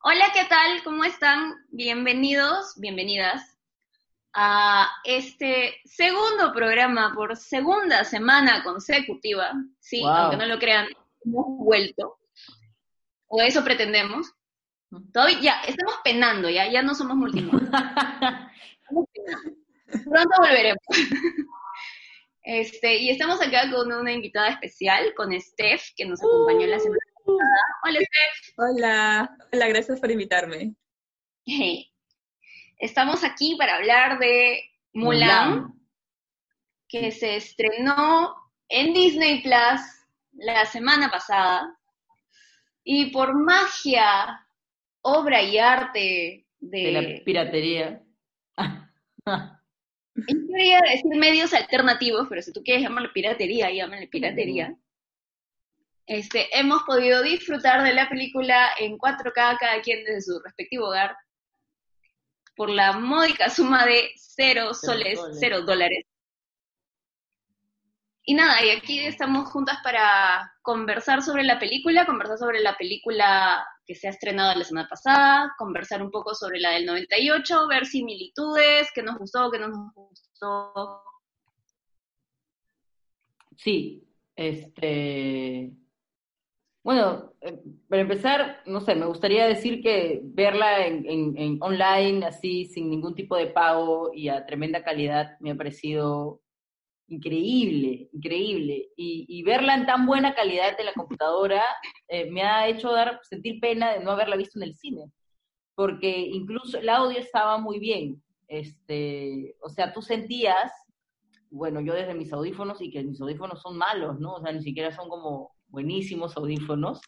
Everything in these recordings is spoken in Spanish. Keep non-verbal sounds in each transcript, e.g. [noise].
Hola, ¿qué tal? ¿Cómo están? Bienvenidos, bienvenidas a este segundo programa por segunda semana consecutiva. Sí, Wow. aunque no lo crean, hemos vuelto. O eso pretendemos. Todavía, ya, estamos penando, ya, ya no somos multimodal. [laughs] Pronto volveremos. Este, y estamos acá con una invitada especial, con Steph, que nos acompañó la semana pasada. Hola, Steph. Hola, hola, gracias por invitarme. Hey. Estamos aquí para hablar de Mulan, que se estrenó en Disney Plus la semana pasada. Y por magia, obra y arte de, de la piratería. [laughs] Yo quería decir medios alternativos, pero si tú quieres llamarle piratería, llámale piratería. Este, hemos podido disfrutar de la película en 4K cada quien desde su respectivo hogar por la módica suma de cero soles, soles. cero dólares. Y nada, y aquí estamos juntas para conversar sobre la película, conversar sobre la película que se ha estrenado la semana pasada, conversar un poco sobre la del 98, ver similitudes, qué nos gustó, qué no nos gustó. Sí, este. Bueno, eh, para empezar, no sé, me gustaría decir que verla en, en- en online, así, sin ningún tipo de pago y a tremenda calidad, me ha parecido increíble, increíble. Y, y verla en tan buena calidad de la computadora eh, me ha hecho dar, sentir pena de no haberla visto en el cine, porque incluso el audio estaba muy bien. Este, o sea, tú sentías bueno, yo desde mis audífonos y que mis audífonos son malos, ¿no? O sea, ni siquiera son como buenísimos audífonos,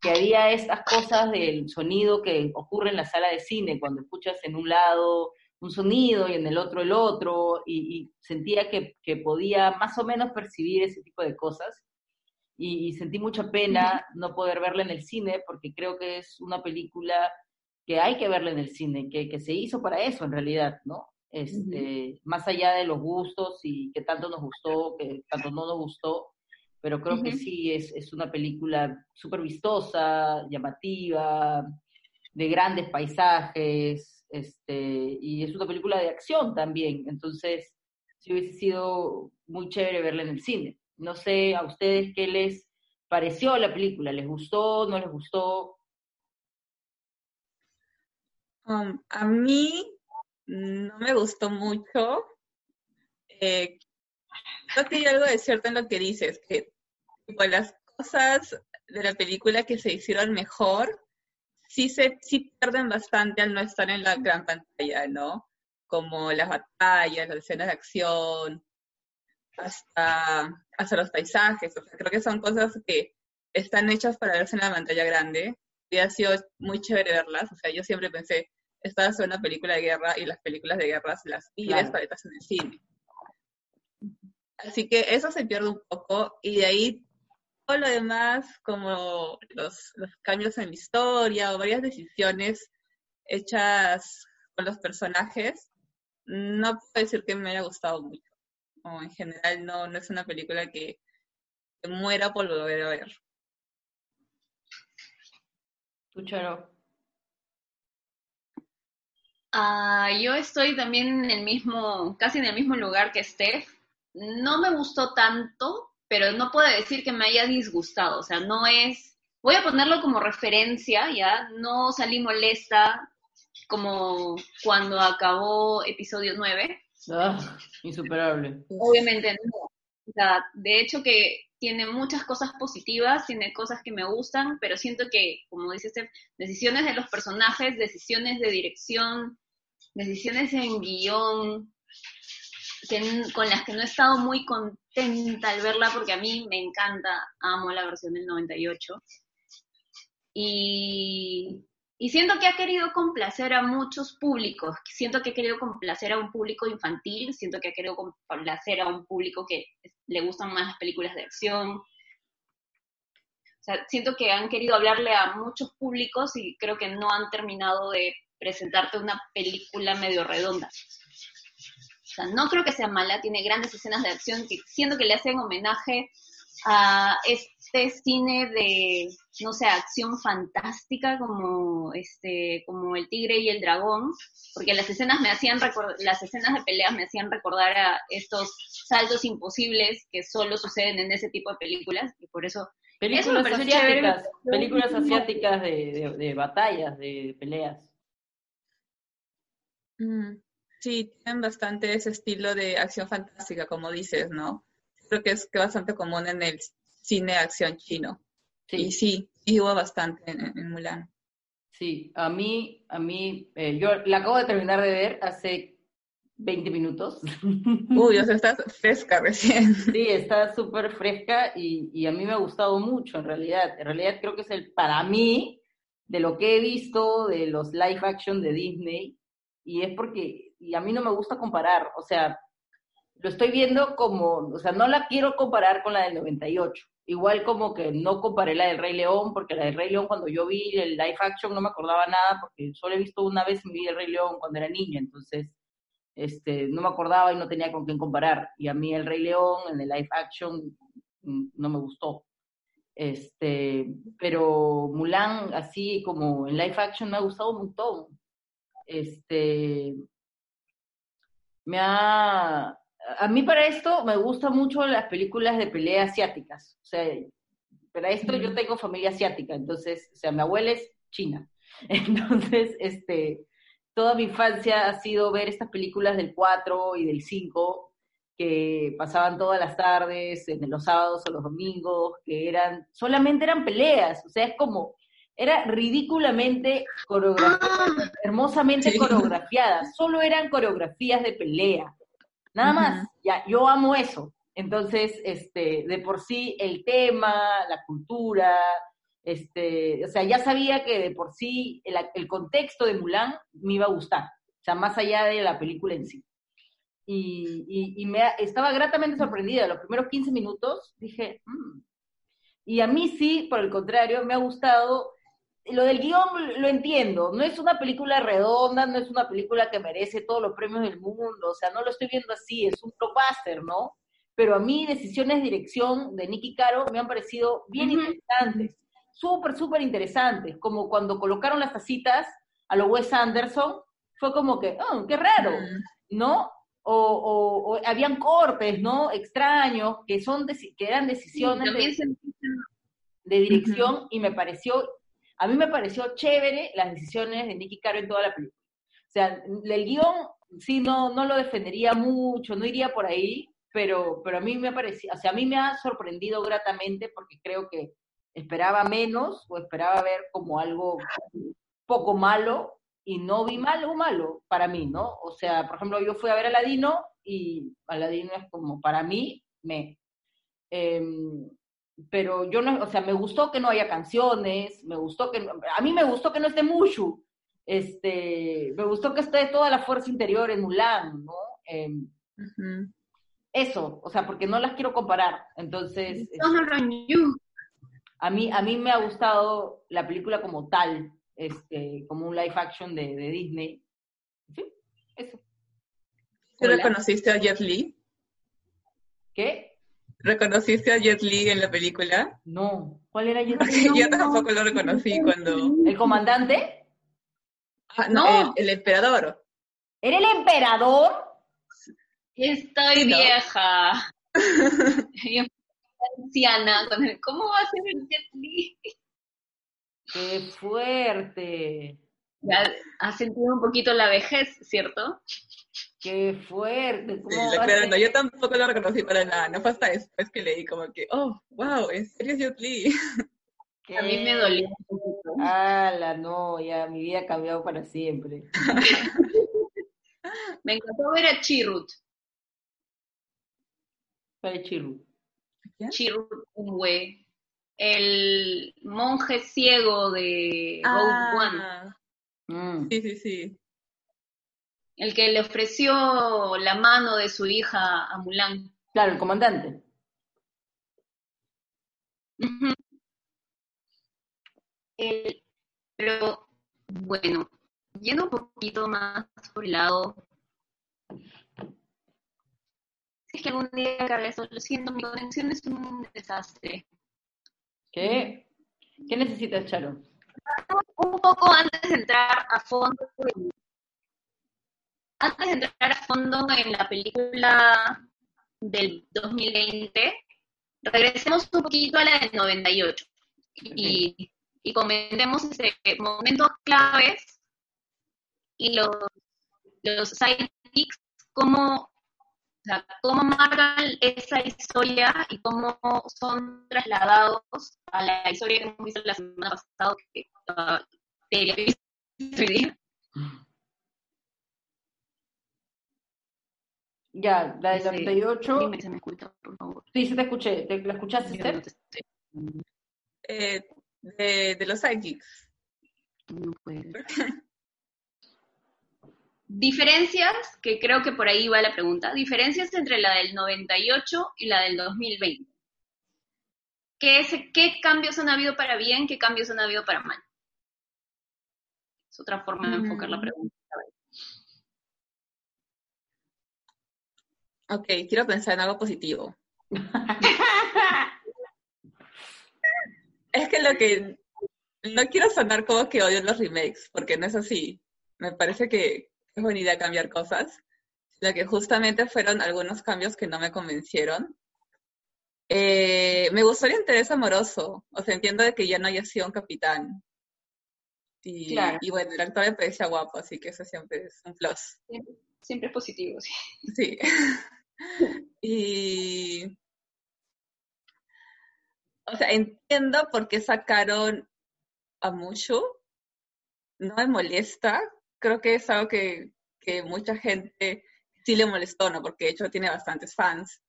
que había estas cosas del sonido que ocurre en la sala de cine, cuando escuchas en un lado un sonido y en el otro el otro, y, y sentía que, que podía más o menos percibir ese tipo de cosas. Y, y sentí mucha pena no poder verla en el cine, porque creo que es una película que hay que verla en el cine, que, que se hizo para eso en realidad, ¿no? Este, Más allá de los gustos y que tanto nos gustó, que tanto no nos gustó, pero creo que sí es, es una película súper vistosa, llamativa, de grandes paisajes, este, y es una película de acción también, entonces sí hubiese sido muy chévere verla en el cine. No sé a ustedes qué les pareció la película, ¿les gustó, no les gustó? Um, a mí no me gustó mucho. Eh, creo que hay algo de cierto en lo que dices, que tipo, las cosas de la película que se hicieron mejor sí se sí pierden bastante al no estar en la gran pantalla, ¿no? Como las batallas, las escenas de acción, hasta, hasta los paisajes. O sea, creo que son cosas que están hechas para verse en la pantalla grande. Y ha sido muy chévere verlas. O sea, yo siempre pensé, esta ser una película de guerra y las películas de guerra las pides Claro. para verlas en el cine. Así que eso se pierde un poco y de ahí todo lo demás, como los, cambios en la historia o varias decisiones hechas con los personajes, no puedo decir que me haya gustado mucho. O en general no, no es una película que, muera por volver a ver. ¿Tú, Charo? Ah, yo estoy también en el mismo, casi en el mismo lugar que Steph. No me gustó tanto, pero no puedo decir que me haya disgustado. O sea, no es. Voy a ponerlo como referencia, ¿ya? No salí molesta como cuando acabó episodio 9. Ah, insuperable. Obviamente no. O sea, de hecho que tiene muchas cosas positivas, tiene cosas que me gustan, pero siento que, como dice Steph, decisiones de los personajes, decisiones de dirección, decisiones en guion, con las que no he estado muy contenta al verla porque a mí me encanta, amo la versión del 98. Y, y siento que ha querido complacer a muchos públicos, siento que ha querido complacer a un público infantil, siento que ha querido complacer a un público que le gustan más las películas de acción. O sea, siento que han querido hablarle a muchos públicos y creo que no han terminado de presentarte una película medio redonda. Sea, no creo que sea mala, tiene grandes escenas de acción que siento que le hacen homenaje a, es- este cine de, no sé, acción fantástica como este, como El Tigre y el Dragón, porque las escenas me hacían las escenas de peleas me hacían recordar a estos saltos imposibles que solo suceden en ese tipo de películas, y por eso Películas asiáticas, películas asiáticas de, de, batallas, de peleas. Mm, sí, tienen bastante ese estilo de acción fantástica, como dices, ¿no? Creo que es bastante común en el cine de acción chino. Sí. Y sí, sí hubo bastante en, Mulan. Sí, a mí, a mí, eh, yo la acabo de terminar de ver hace 20 minutos. [laughs] Uy, o sea, estás fresca recién. Sí, está súper fresca y, y, a mí me ha gustado mucho en realidad. En realidad creo que es el, para mí, de lo que he visto de los live action de Disney, y es porque, y a mí no me gusta comparar, o sea, lo estoy viendo como, o sea, no la quiero comparar con la del 98. Igual como que no comparé la del Rey León, porque la del Rey León cuando yo vi el live action no me acordaba nada, porque solo he visto una vez mi vida el Rey León cuando era niña, entonces este, no me acordaba y no tenía con quién comparar. Y a mí el Rey León en el live action mm, no me gustó. Este, pero Mulan, así como en live action, me ha gustado un montón. Este, me ha, a mí para esto me gustan mucho las películas de pelea asiáticas. O sea, para esto yo tengo familia asiática, entonces, o sea, mi abuela es china. [laughs] Entonces, este, toda mi infancia ha sido ver estas películas del 4 y del 5 que pasaban todas las tardes, en los sábados o los domingos, que eran, solamente eran peleas, o sea, es como, era ridículamente coreografiada, ah. hermosamente coreografiadas, solo eran coreografías de pelea, nada más, ya, yo amo eso, entonces, este, de por sí, el tema, la cultura, este, o sea, ya sabía que de por sí el, contexto de Mulan me iba a gustar, o sea, más allá de la película en sí. Y, y, me estaba gratamente sorprendida. Los primeros 15 minutos dije, mm". y a mí sí, por el contrario, me ha gustado. Lo del guion lo entiendo, no es una película redonda, no es una película que merece todos los premios del mundo, o sea, no lo estoy viendo así, es un blockbuster, ¿no? Pero a mí decisiones de dirección de Nicky Caro me han parecido bien interesantes súper, súper interesantes, como cuando colocaron las tacitas a lo Wes Anderson, fue como que, oh, qué raro. ¿no? O, o, habían cortes, ¿no? Extraños, que, son que eran decisiones de, dirección y me pareció, a mí me pareció chévere las decisiones de Nicky Caro en toda la película. O sea, el guion sí no, no lo defendería mucho, no iría por ahí, pero, pero a mí me parecía, o sea, a mí me ha sorprendido gratamente porque creo que esperaba menos o esperaba ver como algo poco malo y no vi malo malo para mí, ¿no? O sea, por ejemplo, yo fui a ver a Aladino y Aladino es como para mí, me... Em, pero yo no, o sea, me gustó que no haya canciones, me gustó que, a mí me gustó que no esté Mushu, este, me gustó que esté toda la fuerza interior en Mulan, ¿no? Em, eso, o sea, porque no las quiero comparar, entonces... A mí, a mí me ha gustado la película como tal, este, como un live action de, de Disney. Sí, eso. ¿Tú reconociste a Jet Li? ¿Qué? ¿Reconociste a Jet Li en la película? No. ¿Cuál era Jet Li? [laughs] Yo tampoco lo reconocí cuando... ¿El comandante? Ah, no, El, emperador. ¿Era el emperador? Estoy vieja. [laughs] anciana, con el, ¿cómo va a ser el Jet Li? ¡Qué fuerte! Ya has sentido un poquito la vejez, ¿cierto? ¡Qué fuerte! ¿Cómo yo tampoco lo reconocí para nada, no fue hasta después que leí como que, oh, wow, ¿en serio es Jet Li? A mí me dolió un poquito. la no, ya mi vida ha cambiado para siempre. [laughs] me encantó ver a Chirrut. ¿Cuál es Chirrut? Chirrut el monje ciego de Rogue One. Ah. Mm. Sí, sí, sí. El que le ofreció la mano de su hija a Mulan. Claro, el comandante. pero bueno, yendo un poquito más por el lado es que algún día eso. Lo siento, mi conexión es un desastre. ¿Qué, ¿Qué necesitas, Charo? Un poco antes de entrar a fondo, antes de entrar a fondo en la película del 2020, regresemos un poquito a la del 98 y, y comentemos este, momentos claves y los, los sidekicks, cómo, cómo marcan esa historia y cómo son trasladados a la historia que hemos visto la semana pasada, que uh, Ya, la del 98. Dime, se me escucha, por favor. Sí, se te escuché. ¿Te, ¿La escuchaste, Eh, de, de los sidekicks. No puede. [laughs] Diferencias, que creo que por ahí va la pregunta, diferencias entre la del 98 y la del 2020. ¿Qué, es, ¿Qué cambios han habido para bien? ¿Qué cambios han habido para mal? Es otra forma de enfocar la Mm. pregunta. Ok, quiero pensar en algo positivo. [laughs] Es que lo que no quiero sonar como que odio los remakes, porque no es así. Me parece que es buena idea cambiar cosas, sino que justamente fueron algunos cambios que no me convencieron. Eh, me gustó el interés amoroso, o sea, entiendo de que ya no haya sido un capitán. Y, Claro. y bueno, el actor me parecía guapo, así que eso siempre es un plus. Siempre es positivo, sí. Sí. [laughs] [laughs] y. O sea, entiendo por qué sacaron a Mushu. No me molesta. Creo que es algo que, que mucha gente sí le molestó, ¿no? Porque de hecho tiene bastantes fans.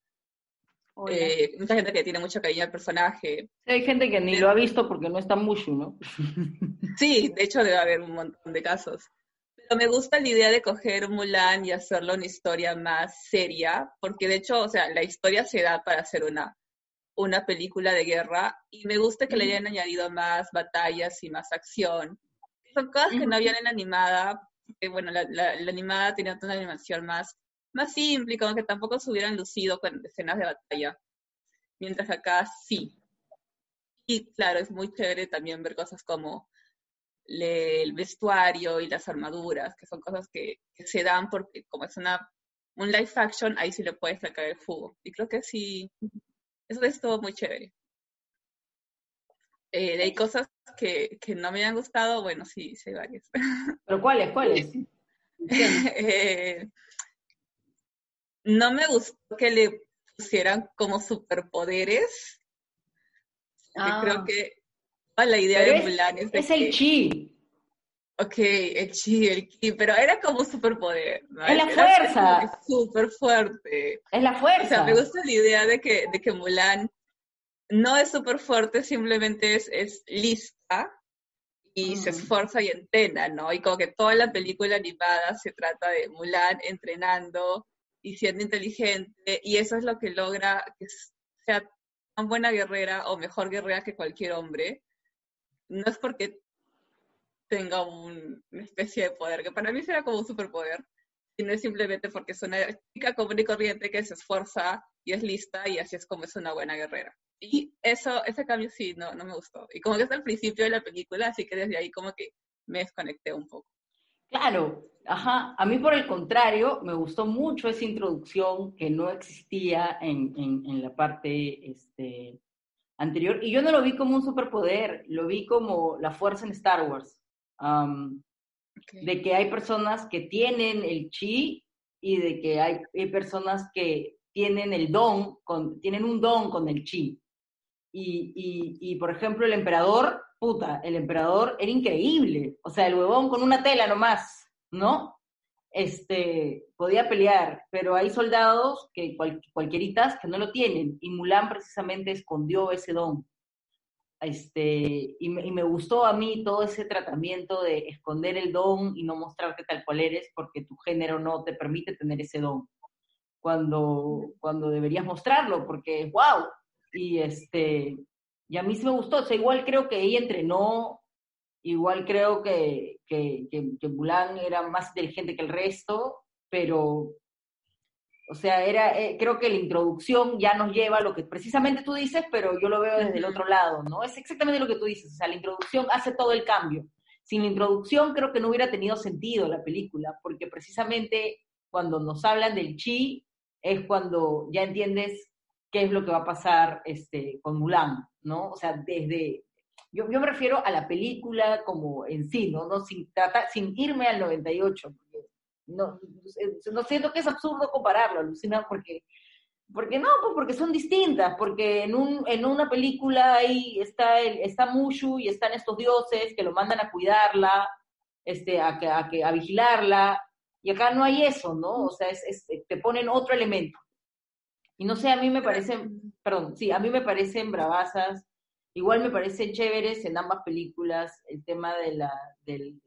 Eh, mucha gente que tiene mucho cariño al personaje. Hay gente que ni lo ha visto porque no está Mushu, ¿no? [laughs] Sí, de hecho debe haber un montón de casos. Me gusta la idea de coger Mulan y hacerlo una historia más seria, porque de hecho, o sea, la historia se da para hacer una, una película de guerra y me gusta que le hayan añadido más batallas y más acción. Son cosas que no habían en la animada, porque bueno, la, la, la animada tenía una animación más, más simple como que tampoco se hubieran lucido con escenas de batalla, mientras acá sí. Y claro, es muy chévere también ver cosas como le- el vestuario y las armaduras, que son cosas que, que se dan porque como es una un live action, ahí sí le puedes sacar el jugo. Y creo que sí, eso es todo muy chévere. Eh, hay cosas que, que no me han gustado, bueno, sí, sí hay varias. [laughs] ¿Pero cuáles? ¿Cuáles? [laughs] Eh, no me gustó que le pusieran como superpoderes. Ah. creo que la idea Pero de es- Mulan es Es el chi. Ok, el chi, el ki, pero era como un superpoder. ¿no? Es la fuerza. que Súper fuerte. Es la O fuerza. sea, me gusta la idea de que, de que Mulan no es súper fuerte, simplemente es, es lista y se esfuerza y entrena, ¿no? Y como que toda la película animada se trata de Mulan entrenando y siendo inteligente, y eso es lo que logra que sea tan buena guerrera o mejor guerrera que cualquier hombre. No es porque tenga un- una especie de poder, que para mí será como un superpoder, sino es simplemente porque es una chica común y corriente que se esfuerza y es lista y así es como es una buena guerrera. Y eso, ese cambio sí, no, no me gustó. Y como que es al principio de la película, así que desde ahí como que me desconecté un poco. Claro, ajá. A mí por el contrario, me gustó mucho esa introducción que no existía en, en, en la parte este, anterior. Y yo no lo vi como un superpoder, lo vi como la fuerza en Star Wars. Am, Ok. de que hay personas que tienen el chi y de que hay, hay personas que tienen el don, con, tienen un don con el chi. Y, y, y, por ejemplo, el emperador, puta, el emperador era increíble. O sea, el huevón con una tela nomás, ¿no? Este, podía pelear, pero hay soldados que cual, cualquieritas que no lo tienen. Y Mulan precisamente escondió ese don. Este, y, me, y me gustó a mí todo ese tratamiento de esconder el don y no mostrarte tal cual eres porque tu género no te permite tener ese don. Cuando, cuando deberías mostrarlo, porque wow. Y este, y a mí sí me gustó. O sea, igual creo que ella entrenó, igual creo que, que, que, que Mulan era más inteligente que el resto, pero O sea, era, eh, creo que la introducción ya nos lleva a lo que precisamente tú dices, pero yo lo veo desde el otro lado, ¿no? Es exactamente lo que tú dices, o sea, la introducción hace todo el cambio. Sin la introducción creo que no hubiera tenido sentido la película, porque precisamente cuando nos hablan del chi es cuando ya entiendes qué es lo que va a pasar este, con Mulan, ¿no? O sea, desde, yo, yo me refiero a la película como en sí, ¿no? no sin, sin irme al 98, porque no, no siento que es absurdo compararlo, Lucina, porque, porque no, pues porque son distintas, porque en, un, en una película ahí está, el, está Mushu y están estos dioses que lo mandan a cuidarla, este, a, a, a vigilarla, y acá no hay eso, ¿no? O sea, es, te ponen otro elemento. Y no sé, a mí me parecen, perdón, sí, a mí me parecen bravasas, igual me parecen chéveres en ambas películas el tema de la, del,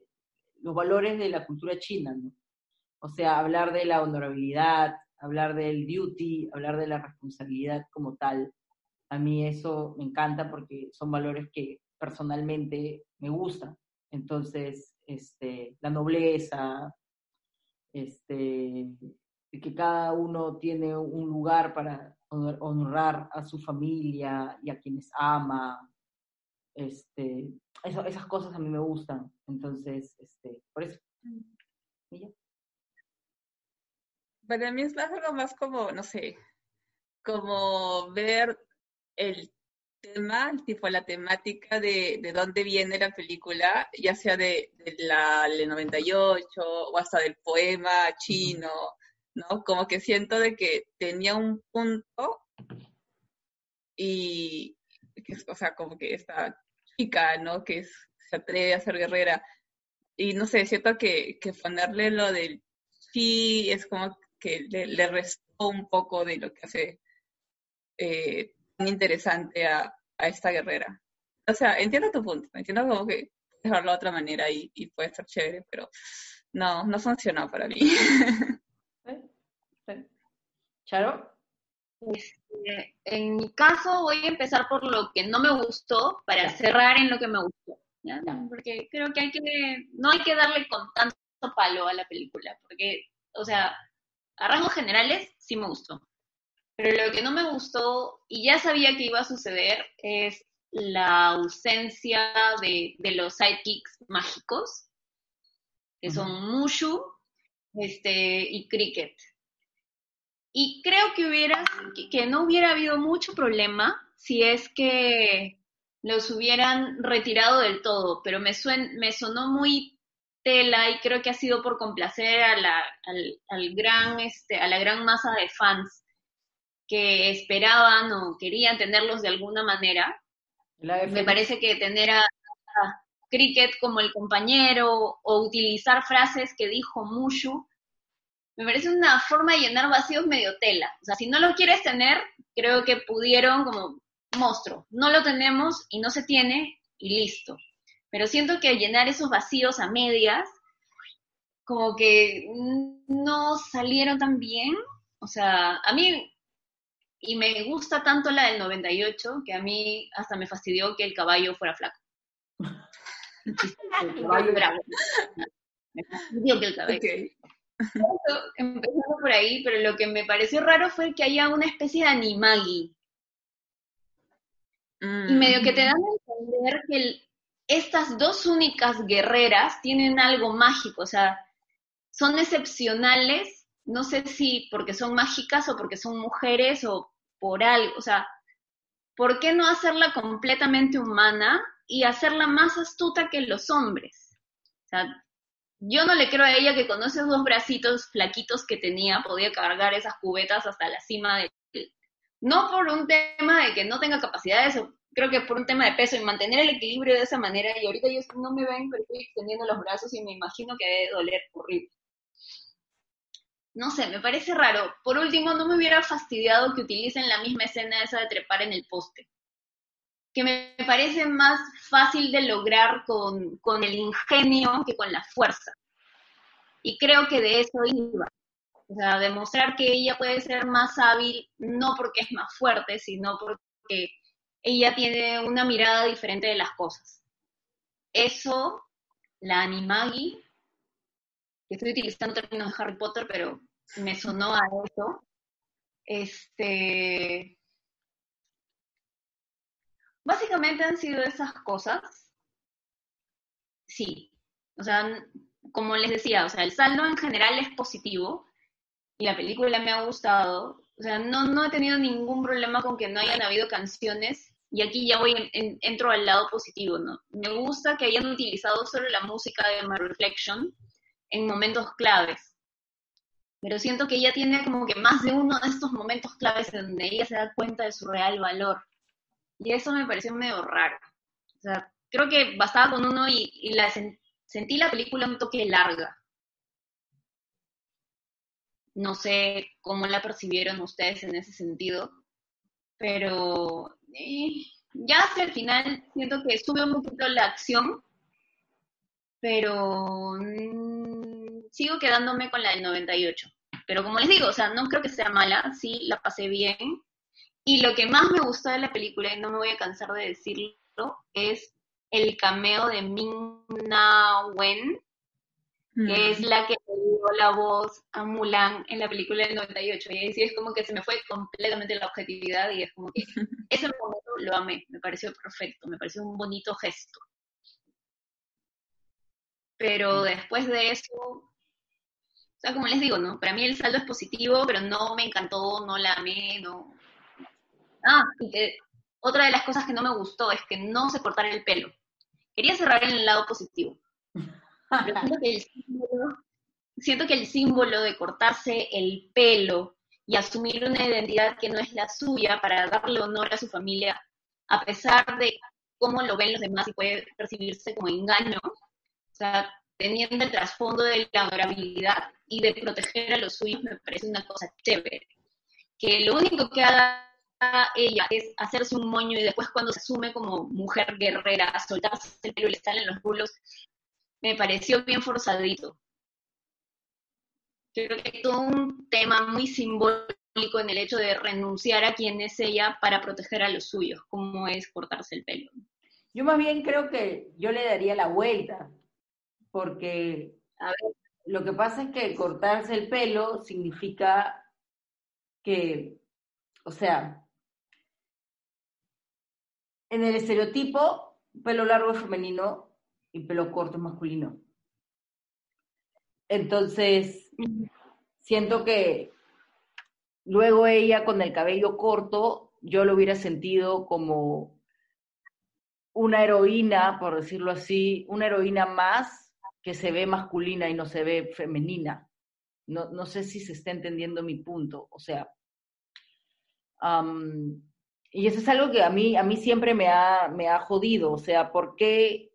los valores de la cultura china, ¿no? O sea, hablar de la honorabilidad, hablar del duty, hablar de la responsabilidad como tal. A mí eso me encanta porque son valores que personalmente me gustan. Entonces, este, la nobleza, este, que cada uno tiene un lugar para honrar a su familia y a quienes ama. Este, esas cosas a mí me gustan. Entonces, este, por eso. ¿Y para mí es más algo más como, no sé, como ver el tema, tipo la temática de, de dónde viene la película, ya sea de, la del 98 o hasta del poema chino, ¿no? Como que siento de que tenía un punto y, que, o sea, como que esta chica, ¿no? Que se atreve a ser guerrera. Y no sé, siento que, que ponerle lo del chi es como que le, restó un poco de lo que hace eh, tan interesante a, esta guerrera. O sea, entiendo tu punto, entiendo como que verlo de otra manera y, puede estar chévere, pero no, no funcionó para mí. [laughs] ¿Charo? Este, en mi caso voy a empezar por lo que no me gustó para cerrar en lo que me gustó. Porque creo que hay que, no hay que darle con tanto palo a la película, porque, o sea, a rasgos generales sí me gustó. Pero lo que no me gustó, y ya sabía que iba a suceder, es la ausencia de, los sidekicks mágicos, que son Mushu este, y Cricket. Y creo que, hubiera, que no hubiera habido mucho problema si es que los hubieran retirado del todo, pero me, me sonó muy tela y creo que ha sido por complacer a la, al, gran, este, a la gran masa de fans que esperaban o querían tenerlos de alguna manera. Me parece que tener a, Cricket como el compañero o utilizar frases que dijo Mushu, me parece una forma de llenar vacíos medio tela. O sea, si no lo quieres tener, creo que pudieron como monstruo. No lo tenemos y no se tiene y listo pero siento que llenar esos vacíos a medias, como que no salieron tan bien. O sea, a mí, y me gusta tanto la del 98, que a mí hasta me fastidió que el caballo fuera flaco. [laughs] el caballo bravo. Me fastidió que el caballo. Empezando por ahí, pero lo que me pareció raro fue que haya una especie de animagi. Y medio que te dan a entender que el, estas dos únicas guerreras tienen algo mágico, o sea, son excepcionales, no sé si porque son mágicas o porque son mujeres o por algo, o sea, ¿por qué no hacerla completamente humana y hacerla más astuta que los hombres? O sea, yo no le creo a ella que con esos dos bracitos flaquitos que tenía podía cargar esas cubetas hasta la cima de... No por un tema de que no tenga capacidades creo que por un tema de peso y mantener el equilibrio de esa manera, y ahorita ellos no me ven, pero estoy extendiendo los brazos y me imagino que debe doler horrible. No sé, me parece raro. Por último, no me hubiera fastidiado que utilicen la misma escena esa de trepar en el poste, que me parece más fácil de lograr con, con el ingenio que con la fuerza. Y creo que de eso iba. O sea, demostrar que ella puede ser más hábil, no porque es más fuerte, sino porque ella tiene una mirada diferente de las cosas. Eso, la animagi, que estoy utilizando términos de Harry Potter, pero me sonó a eso, Este. Básicamente han sido esas cosas. Sí. O sea, como les decía, o sea, el saldo en general es positivo y la película me ha gustado. O sea, no, no he tenido ningún problema con que no hayan habido canciones y aquí ya voy, en, entro al lado positivo, ¿no? Me gusta que hayan utilizado solo la música de My Reflection en momentos claves. Pero siento que ella tiene como que más de uno de estos momentos claves en donde ella se da cuenta de su real valor. Y eso me pareció medio raro. O sea, creo que bastaba con uno y, sentí la película un toque larga. No sé cómo la percibieron ustedes en ese sentido, pero ya hacia el final siento que sube un poquito la acción, pero mm, sigo quedándome con la del 98. Pero como les digo, o sea, no creo que sea mala, sí, la pasé bien. Y lo que más me gustó de la película, y no me voy a cansar de decirlo, es el cameo de Ming Na Wen, que es mm. la que dio la voz a Mulan en la película del 98. Y ahí sí es como que se me fue completamente la objetividad y es como que [laughs] ese momento lo amé, me pareció perfecto, me pareció un bonito gesto. Pero mm. después de eso, o sea, como les digo, ¿no? Para mí el saldo es positivo, pero no me encantó, no la amé, no. Ah, y que otra de las cosas que no me gustó es que no se cortara el pelo. Quería cerrar en el lado positivo siento que, el símbolo, de cortarse el pelo y asumir una identidad que no es la suya para darle honor a su familia, a pesar de cómo lo ven los demás y puede percibirse como engaño, teniendo el trasfondo de la honorabilidad y de proteger a los suyos me parece una cosa chévere. Que lo único que haga ella es hacerse un moño y después cuando se asume como mujer guerrera, soltarse el pelo y le salen los rulos, me pareció bien forzadito. Creo que hay todo un tema muy simbólico en el hecho de renunciar a quien es ella para proteger a los suyos, como es cortarse el pelo. Yo más bien creo que yo le daría la vuelta, porque lo que pasa es que cortarse el pelo significa que, o sea, en el estereotipo, pelo largo es femenino, y pelo corto masculino. Entonces, siento que luego ella con el cabello corto, yo lo hubiera sentido como una heroína, por decirlo así, una heroína más que se ve masculina y no se ve femenina. No, no sé si se está entendiendo mi punto. O sea, y eso es algo que a mí, a mí siempre me ha, me ha jodido. O sea, ¿por qué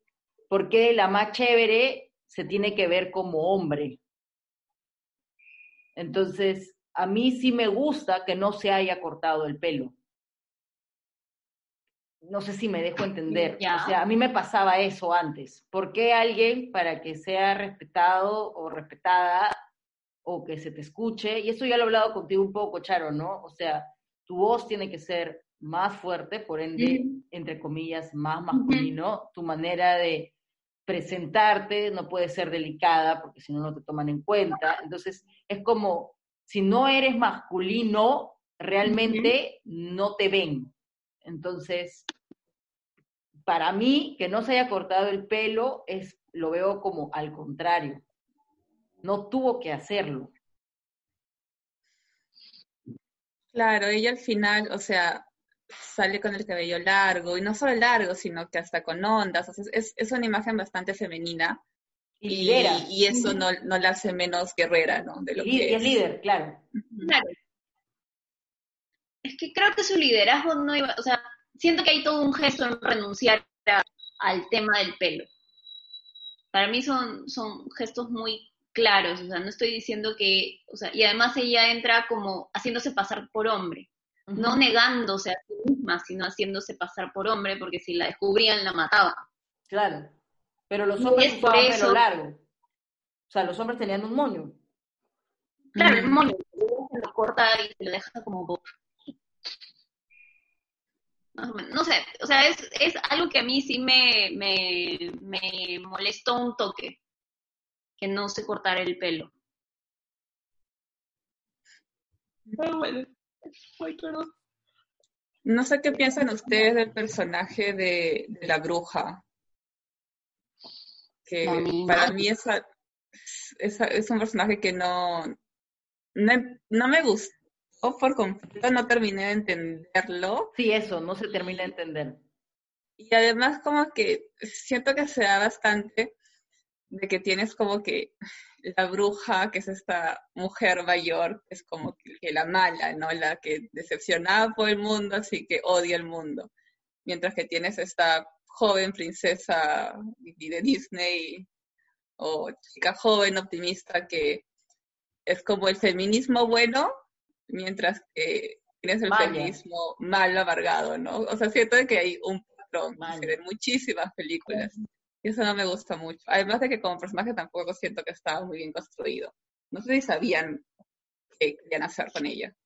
porque la más chévere se tiene que ver como hombre. Entonces, a mí sí me gusta que no se haya cortado el pelo. No sé si me dejo entender. O sea, a mí me pasaba eso antes. ¿Por qué alguien, para que sea respetado o respetada o que se te escuche, y eso ya lo he hablado contigo un poco, Charo, ¿no? O sea, tu voz tiene que ser más fuerte, por ende, entre comillas, más masculino, tu manera de presentarte no puede ser delicada porque si no, no te toman en cuenta. Entonces, es como, si no eres masculino, realmente no te ven. Entonces, para mí, que no se haya cortado el pelo, es, lo veo como al contrario. No tuvo que hacerlo. Claro, ella al final, o sea, sale con el cabello largo, y no solo largo, sino que hasta con ondas. es, es, una imagen bastante femenina. Y, y, eso no, no, la hace menos guerrera, ¿no? De lo y, que es. líder, claro. Claro. Es que creo que su liderazgo no iba, o sea, siento que hay todo un gesto en renunciar al tema del pelo. Para mí son, son gestos muy claros, o sea, no estoy diciendo que, o sea, y además ella entra como haciéndose pasar por hombre no negándose a sí misma, sino haciéndose pasar por hombre, porque si la descubrían la mataban. Claro, pero los hombres usaban pelo largo. O sea, los hombres tenían un moño. Claro, el moño, se lo corta y se lo deja como No sé, o sea, es, es algo que a mí sí me, me, me molestó un toque, que no se cortara el pelo. Pero bueno Ay, perdón. No sé qué piensan ustedes del personaje de, de la bruja. Que para mí es un personaje que no, no, no me gustó por completo, no terminé de entenderlo. Sí, eso, no se termina de entender. Y además como que siento que se da bastante de que tienes como que la bruja, que es esta mujer mayor, es como que, la mala, ¿no? La que decepcionada por el mundo, así que odia el mundo. Mientras que tienes esta joven princesa de Disney o chica joven optimista que es como el feminismo bueno, mientras que tienes el feminismo malo amargado, ¿no? O sea, siento que hay un patrón se muchísimas películas. Y eso no me gusta mucho. Además de que como personaje tampoco siento que estaba muy bien construido. No sé si sabían qué querían hacer con ella.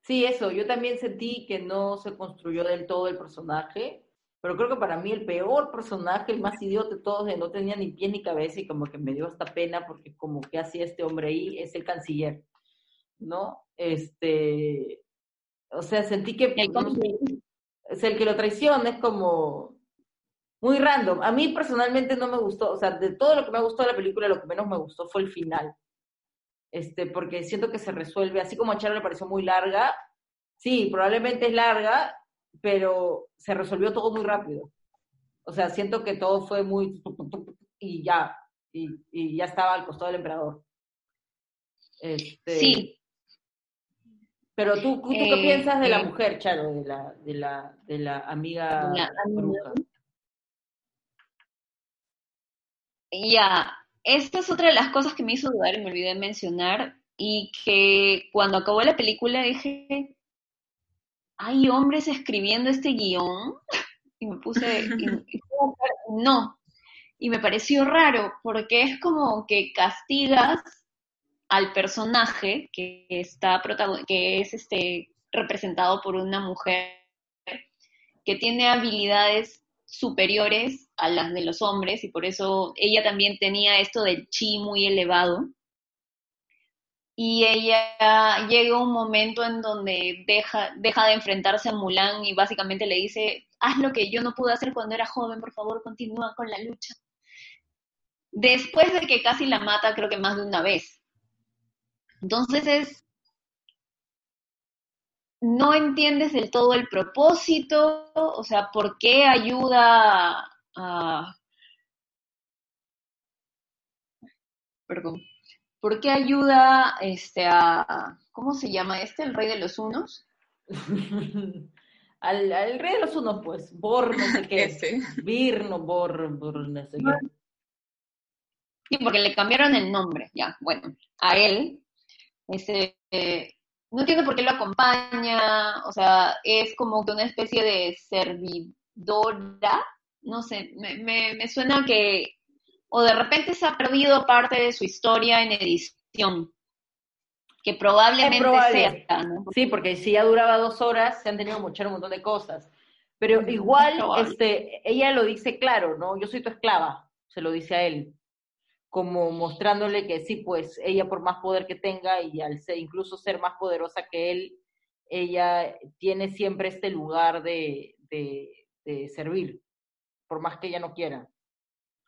Sí, eso, yo también sentí que no se construyó del todo el personaje, pero creo que para mí el peor personaje, el más idiota de todos, que no tenía ni pie ni cabeza y como que me dio hasta pena porque como que hacía este hombre ahí, es el canciller, ¿no? Este, o sea, sentí que es el que lo traiciona, es como muy random. A mí personalmente no me gustó, o sea, de todo lo que me gustó de la película, lo que menos me gustó fue el final. Este, porque siento que se resuelve, así como a Charo le pareció muy larga, sí, probablemente es larga, pero se resolvió todo muy rápido. O sea, siento que todo fue muy y ya, y, y ya estaba al costado del emperador. Este, Sí, Pero tú, ¿tú qué Eh, piensas de la eh, mujer, Charo, de la, de la, de la amiga La amiga. Ya, esta es otra de las cosas que me hizo dudar y me olvidé de mencionar, y que cuando acabó la película dije, ¿hay hombres escribiendo este guion? [laughs] Y me puse, y- [laughs] y no, y me pareció raro, porque es como que castigas al personaje que está que es este representado por una mujer que tiene habilidades superiores a las de los hombres y por eso ella también tenía esto del chi muy elevado. Y ella llega un momento en donde deja, deja de enfrentarse a Mulan y básicamente le dice, haz lo que yo no pude hacer cuando era joven, por favor, continúa con la lucha. Después de que casi la mata, creo que más de una vez. Entonces es, no entiendes del todo el propósito, o sea, por qué ayuda a... Perdón. ¿Por qué ayuda este, a... ¿Cómo se llama este? El rey de los unos. [laughs] al, al rey de los unos, pues, Bor, no sé qué. Virno, Bor, Bor, no sé qué. Sí, porque le cambiaron el nombre, ya, bueno, a él. Este, eh, no entiendo por qué lo acompaña, o sea, es como que una especie de servidora, no sé, me, me, me suena que, o de repente se ha perdido parte de su historia en edición, que probablemente probable. sea, ¿no? Sí, porque si ya duraba dos horas, se han tenido que mochar un montón de cosas. Pero Mm, igual, es este, ella lo dice claro, ¿no? Yo soy tu esclava, se lo dice a él. Como mostrándole que sí, pues ella por más poder que tenga y al ser, incluso ser más poderosa que él, ella tiene siempre este lugar de, de, de servir, por más que ella no quiera.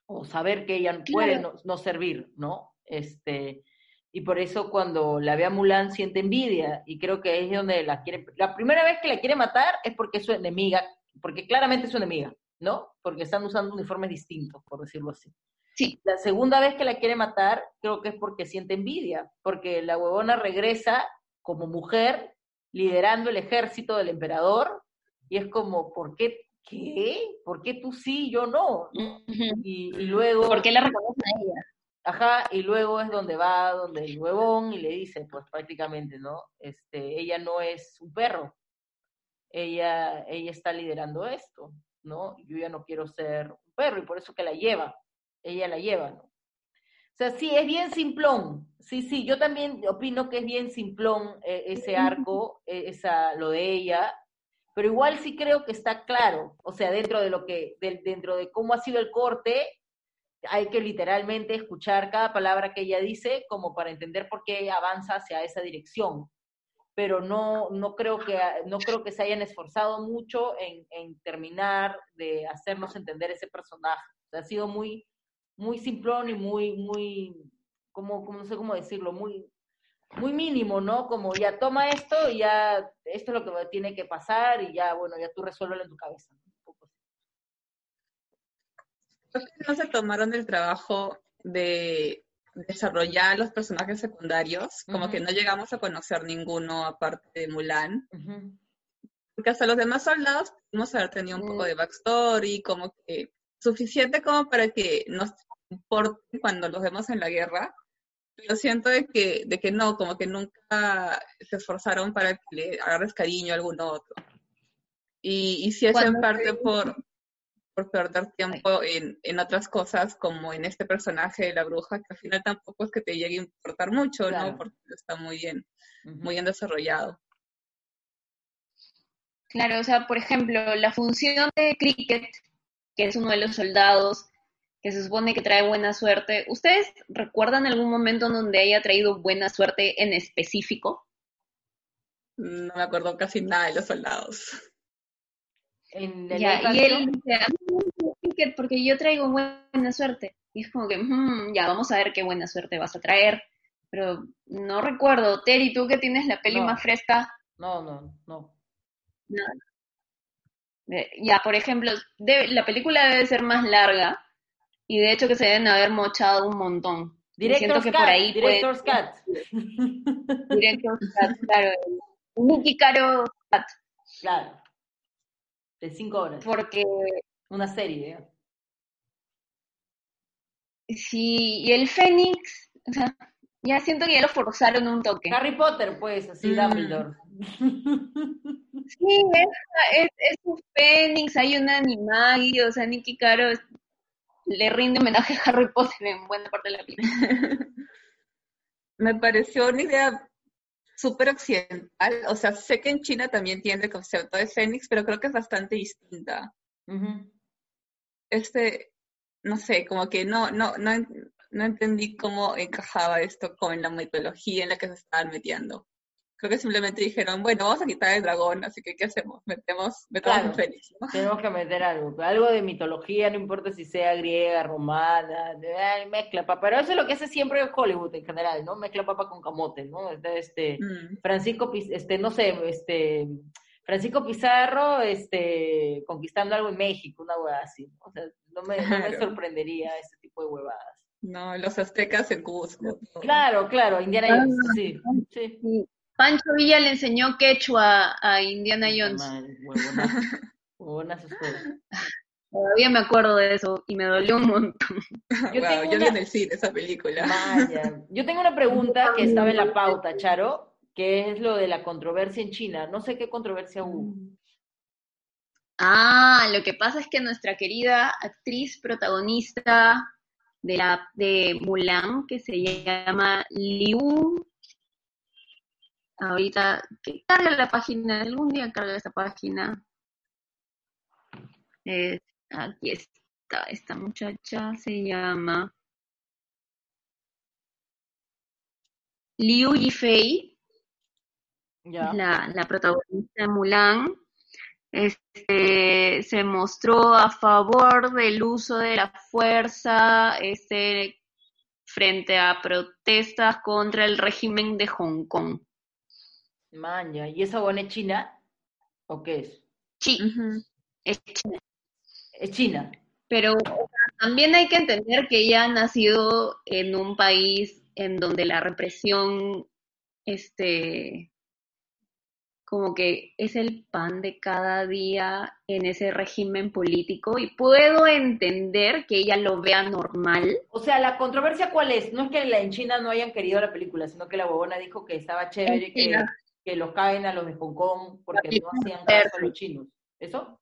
O saber que ella puede no, no servir, ¿no? Este, y por eso cuando la ve a Mulan siente envidia y creo que es donde la quiere, la primera vez que la quiere matar es porque es su enemiga, porque claramente es su enemiga, ¿no? Porque están usando uniformes distintos, por decirlo así. Sí. La segunda vez que la quiere matar creo que es porque siente envidia, porque la huevona regresa como mujer liderando el ejército del emperador y es como, ¿por qué? ¿Qué? ¿Por qué tú sí, yo no? Y, y luego... ¿Por qué le reconocen a ella? Ajá, y luego es donde va, donde el huevón y le dice, pues prácticamente, ¿no? Este, ella no es un perro, ella, ella está liderando esto, ¿no? Yo ya no quiero ser un perro y por eso que la lleva, ella la lleva, ¿no? O sea, sí, es bien simplón, sí, sí, yo también opino que es bien simplón eh, ese arco, eh, esa, lo de ella, pero igual sí creo que está claro, o sea, dentro de lo que, de- dentro de cómo ha sido el corte, hay que literalmente escuchar cada palabra que ella dice como para entender por qué avanza hacia esa dirección. pero no, no, creo, que, no creo que se hayan esforzado mucho en, en terminar de hacernos entender ese personaje. ha sido muy, muy simplón y muy, muy, como, como, no sé cómo decirlo, muy, muy mínimo, ¿no? Como ya toma esto y ya esto es lo que tiene que pasar y ya, bueno, ya tú resuélvelo en tu cabeza. Creo que no se tomaron el trabajo de desarrollar los personajes secundarios, como que no llegamos a conocer ninguno aparte de Mulan. Porque hasta los demás soldados pudimos haber tenido un poco de backstory, como que suficiente como para que nos importe cuando los vemos en la guerra. Pero siento de que, de que no, como que nunca se esforzaron para que le agarres cariño a algún otro. Y, y si es en parte por, por perder tiempo en, en, otras cosas, como en este personaje de la bruja, que al final tampoco es que te llegue a importar mucho, ¿no? Porque está muy bien, muy bien desarrollado. Claro, o sea, por ejemplo, la función de Cricket, que es uno de los soldados que se supone que trae buena suerte, ¿ustedes recuerdan algún momento en donde haya traído buena suerte en específico? No me acuerdo casi nada de los soldados. En ya, y él dice, porque yo traigo buena suerte. Y es como que, mm, ya, vamos a ver qué buena suerte vas a traer. Pero no recuerdo. Terry, ¿tú que tienes la peli más fresca? No, no, no. Ya, por ejemplo, la película debe ser más larga y de hecho que se deben haber mochado un montón. Director's que por ahí Director's Cut. Director's Cut, claro. Nicky Caro Cut. Claro de cinco horas. Porque... Una serie. ¿eh? Sí, y el Fénix, o sea, ya siento que ya lo forzaron un toque. Harry Potter, pues, así, mm. Dumbledore. [laughs] Sí, es, es, un Fénix, hay una Animagi, o sea, Nicky Caro le rinde homenaje a Harry Potter en buena parte de la película. [laughs] Me pareció una idea súper occidental. O sea, sé que en China también tiene el concepto de Fénix, pero creo que es bastante distinta. Este, no sé, como que no, no, no, no entendí cómo encajaba esto con la mitología en la que se estaban metiendo creo que simplemente dijeron, bueno, vamos a quitar el dragón, así que ¿qué hacemos? Metemos, metemos un fénix, ¿no? Tenemos que meter algo, algo de mitología, no importa si sea griega, romana, mezcla papa, pero eso es lo que hace siempre Hollywood en general, ¿no? Mezcla papa con camote, ¿no? Este, mm. Francisco, este, no sé, este, Francisco Pizarro, este, conquistando algo en México, una hueá así, o sea, no me, no me [laughs] sorprendería ese tipo de huevadas. No, los aztecas en Cusco. Claro, claro, Indiana Jones, sí, sí. Pancho Villa le enseñó quechua a Indiana Jones. Todavía me acuerdo de eso y me dolió un montón. [laughs] Yo, vi en el cine esa película. Yo tengo una pregunta que estaba en la pauta, Charo, que es lo de la controversia en China. No sé qué controversia hubo. Ah, lo que pasa es que nuestra querida actriz protagonista de la de Mulan, que se llama Liu ahorita que carga la página, algún día carga esa página. aquí está, esta muchacha se llama Liu Yifei, la, la protagonista de Mulan. Este, se mostró a favor del uso de la fuerza este, frente a protestas contra el régimen de Hong Kong. Maña, ¿y esa buena es china? ¿O qué es? Sí, es china. Es china. Pero también hay que entender que ella ha nacido en un país en donde la represión, este, como que es el pan de cada día en ese régimen político y puedo entender que ella lo vea normal. O sea, la controversia cuál es? No es que en China no hayan querido la película, sino que la bobona dijo que estaba chévere, que que los caen a los de Hong Kong porque no hacían caso a los chinos. ¿Eso?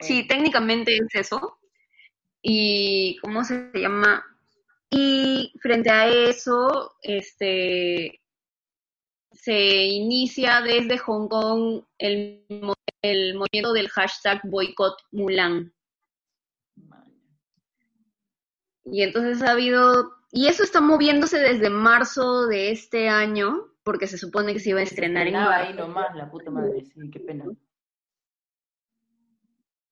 Sí, técnicamente es eso. Y, ¿cómo se llama? Y frente a eso, este, se inicia desde Hong Kong el, el movimiento del hashtag boycott Mulan. Y entonces ha habido y eso está moviéndose desde marzo de este año, porque se supone que se iba a estrenar en Estrenaba ahí marzo. nomás, la puta madre, sí, qué pena.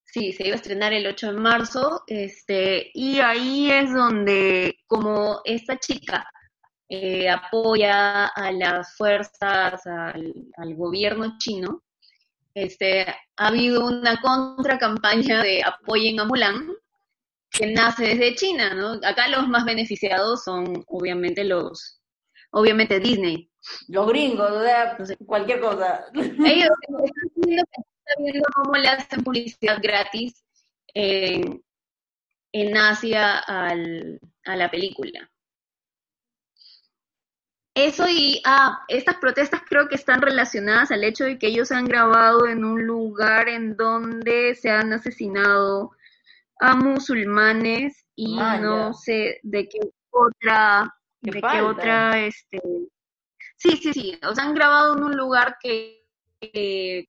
Sí, se iba a estrenar el 8 de marzo, este, y ahí es donde, como esta chica eh, apoya a las fuerzas, al, al gobierno chino, este, ha habido una contracampaña de apoyen a Mulan, que nace desde China, ¿no? Acá los más beneficiados son, obviamente, los, obviamente Disney. Los gringos, o sea, cualquier cosa. Ellos [laughs] están viendo, están viendo cómo le hacen publicidad gratis en, en Asia al, a la película. Eso y, ah, estas protestas creo que están relacionadas al hecho de que ellos han grabado en un lugar en donde se han asesinado a musulmanes y Maya. no sé de qué otra, Qué de qué otra, este, sí, sí, sí, o sea, han grabado en un lugar que, que,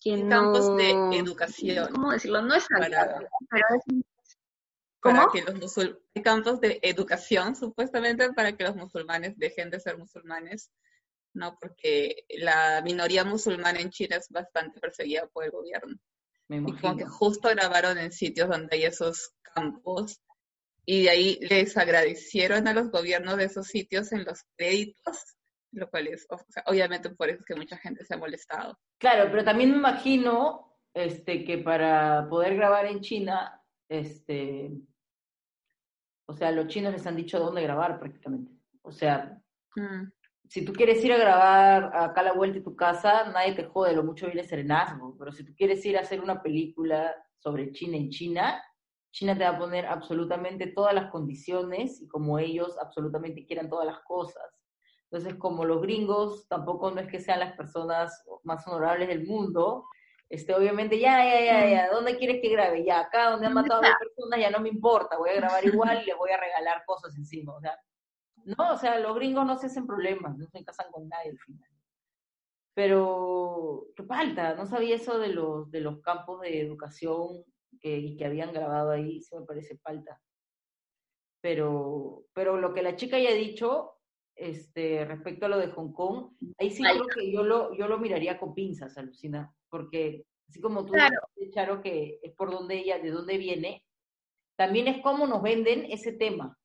que En no, campos de educación. ¿cómo decirlo? No es sagrado, pero es, para ¿Cómo? que los musul campos de educación, [laughs] supuestamente, para que los musulmanes dejen de ser musulmanes, ¿no? Porque la minoría musulmana en China es bastante perseguida por el gobierno. Me Y como que justo grabaron en sitios donde hay esos campos y de ahí les agradecieron a los gobiernos de esos sitios en los créditos, lo cual es, o sea, obviamente por eso es que mucha gente se ha molestado. Claro, pero también me imagino este, que para poder grabar en China, este, o sea, los chinos les han dicho dónde grabar prácticamente. O sea, Mm. si tú quieres ir a grabar acá a la vuelta de tu casa, nadie te jode, lo mucho viene serenazgo. Pero si tú quieres ir a hacer una película sobre China en China, China te va a poner absolutamente todas las condiciones y como ellos absolutamente quieran todas las cosas. Entonces, como los gringos tampoco no es que sean las personas más honorables del mundo, este, obviamente, ya, ya, ya, ya, ¿dónde quieres que grabe? Ya, acá donde han ¿Dónde matado a las personas ya no me importa, voy a grabar igual y le voy a regalar cosas encima, o sea, no, o sea, los gringos no se hacen problemas, no se casan con nadie al final. Pero, ¿qué falta? No sabía eso de los, de los campos de educación que, y que habían grabado ahí, sí me parece falta. Pero, pero lo que la chica ya ha dicho, este, respecto a lo de Hong Kong, ahí sí creo que yo lo, yo lo miraría con pinzas, alucina, porque así como tú Claro. dices, Charo, que es por donde ella, de dónde viene, también es cómo nos venden ese tema.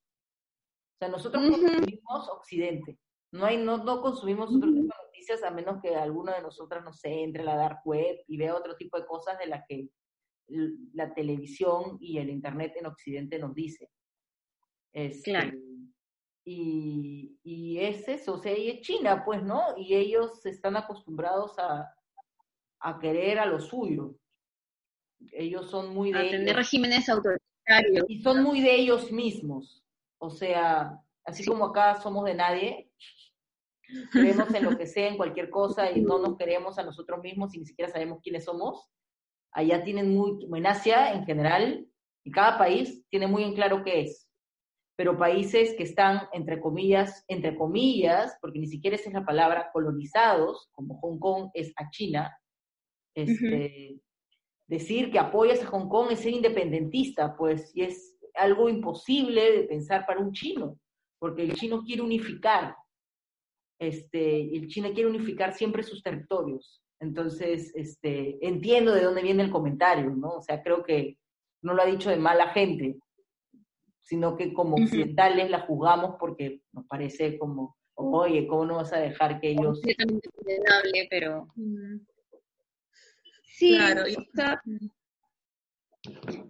O sea, nosotros consumimos Occidente. No, hay, no, no consumimos otro tipo de noticias a menos que alguno de nosotras, no sé, entre la dark web y vea otro tipo de cosas de las que la televisión y el internet en Occidente nos dice. Este, Claro. Y, y es eso, o sea, y es China, pues, ¿no? Y ellos están acostumbrados a, a querer a lo suyo. Ellos son muy a de tener ellos regímenes autoritarios. y son muy de ellos mismos. O sea, así como acá somos de nadie, creemos en lo que sea, en cualquier cosa, y no nos queremos a nosotros mismos y ni siquiera sabemos quiénes somos. Allá tienen muy, en Asia en general, y cada país tiene muy en claro qué es. Pero países que están, entre comillas, entre comillas, porque ni siquiera esa es la palabra, colonizados, como Hong Kong es a China, este, decir que apoyas a Hong Kong es ser independentista, pues, y es algo imposible de pensar para un chino, porque el chino quiere unificar, este, el chino quiere unificar siempre sus territorios. Entonces, este, entiendo de dónde viene el comentario, ¿no? O sea, creo que no lo ha dicho de mala gente, sino que como occidentales la juzgamos porque nos parece como, oye, ¿cómo no vas a dejar que ellos... completamente condenable, pero Mm. Sí, Claro, y- o sea,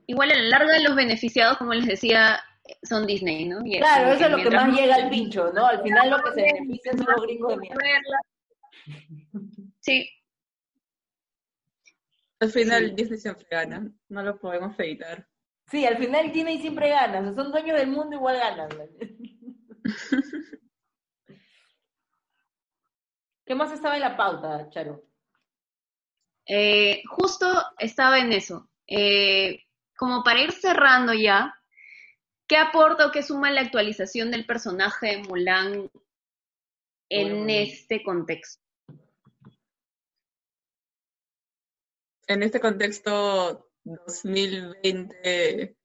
igual a la larga los beneficiados, como les decía, son Disney, ¿no? Y Claro, eso es lo que más llega al pincho, ¿no? Al final lo que se benefician son los gringos de mierda. Sí, Al final Sí. Disney siempre gana, no lo podemos evitar. Sí, al final Disney siempre gana, o sea, son dueños del mundo, igual ganan. [laughs] ¿Qué más estaba en la pauta, Charo? Eh, justo estaba en eso. Eh, como para ir cerrando ya, ¿qué aporta o qué suma la actualización del personaje de Mulan en Bueno. este contexto? En este contexto 2020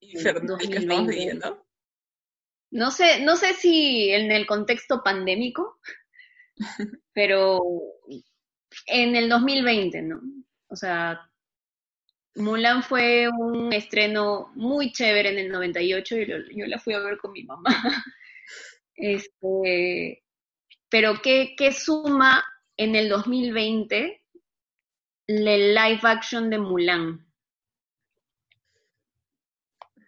infernal que estamos 2020. viviendo. no sé, no sé si en el contexto pandémico, [laughs] pero en el 2020, ¿no? O sea, Mulan fue un estreno muy chévere en el 98 y yo la fui a ver con mi mamá. [laughs] Este, pero ¿qué, ¿qué, suma en el 2020 el live action de Mulan?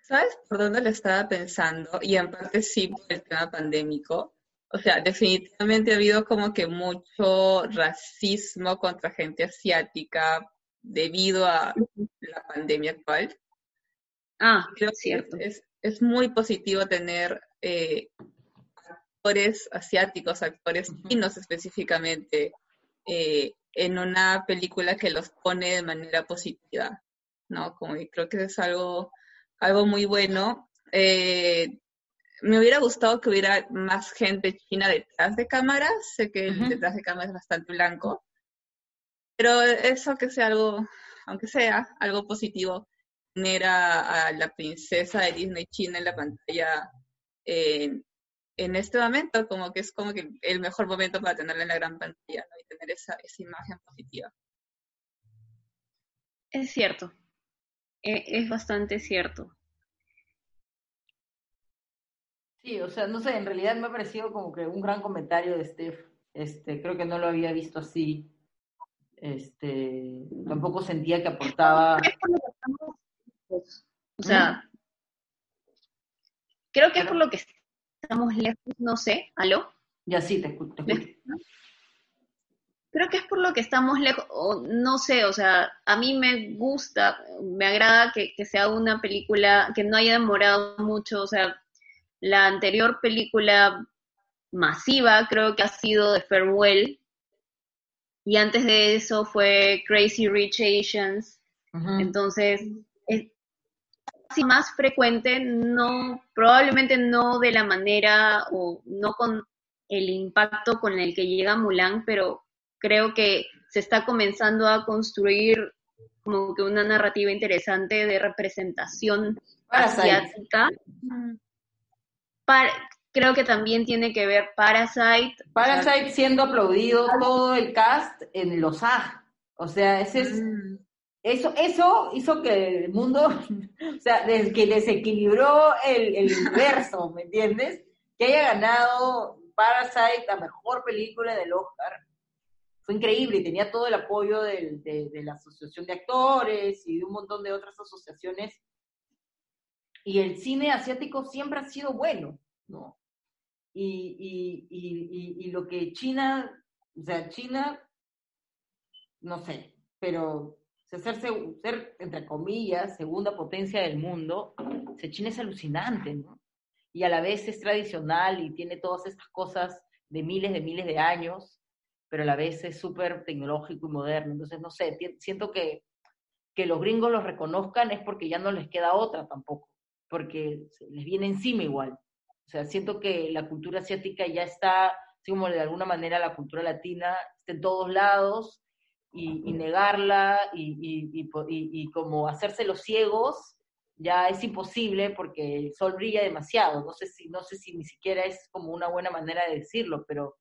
¿Sabes por dónde lo estaba pensando? Y en parte sí por el tema pandémico. O sea, definitivamente ha habido como que mucho racismo contra gente asiática debido a la pandemia actual. Ah, Creo cierto. Es, es, muy positivo tener eh, actores asiáticos, actores chinos específicamente, eh, en una película que los pone de manera positiva, ¿no? Como creo que es algo, algo muy bueno. Eh, me hubiera gustado que hubiera más gente china detrás de cámaras, sé que detrás de cámaras es bastante blanco, pero eso que sea algo, aunque sea algo positivo, tener a, la princesa de Disney China en la pantalla en, este momento, como que es como que el mejor momento para tenerla en la gran pantalla y tener esa, esa imagen positiva. Es cierto, e, es bastante cierto. Sí, o sea, no sé, en realidad me ha parecido como que un gran comentario de Steph. Este, creo que no lo había visto así. Este, tampoco sentía que aportaba. O sea, creo que es por lo que estamos lejos, no sé, ¿aló? Ya sí, te escucho. Creo que es por lo que estamos lejos, no sé, o sea, a mí me gusta, me agrada que, que sea una película que no haya demorado mucho, o sea, la anterior película masiva creo que ha sido The Farewell. Y antes de eso fue Crazy Rich Asians. Entonces, es más frecuente, no, probablemente no de la manera o no con el impacto con el que llega Mulan, pero creo que se está comenzando a construir como que una narrativa interesante de representación asiática creo que también tiene que ver Parasite. Parasite siendo aplaudido todo el cast en los A. O sea, ese es, mm. eso, eso hizo que el mundo, [laughs] o sea, que desequilibró el, el universo, ¿me entiendes? Que haya ganado Parasite, la mejor película del Oscar. Fue increíble y tenía todo el apoyo de, de la Asociación de Actores y de un montón de otras asociaciones y el cine asiático siempre ha sido bueno, ¿no? Y, y, y, y, lo que China, o sea, China, no sé, pero ser, ser, entre comillas, segunda potencia del mundo, o sea, China es alucinante, ¿no? Y a la vez es tradicional y tiene todas estas cosas de miles de miles de años, pero a la vez es súper tecnológico y moderno. Entonces, no sé, siento que que los gringos los reconozcan es porque ya no les queda otra tampoco porque les viene encima igual. O sea, siento que la cultura asiática ya está, así como de alguna manera la cultura latina, está en todos lados, y, negarla y, y, como hacerse los ciegos ya es imposible porque el sol brilla demasiado. No sé si, no sé si ni siquiera es como una buena manera de decirlo, pero,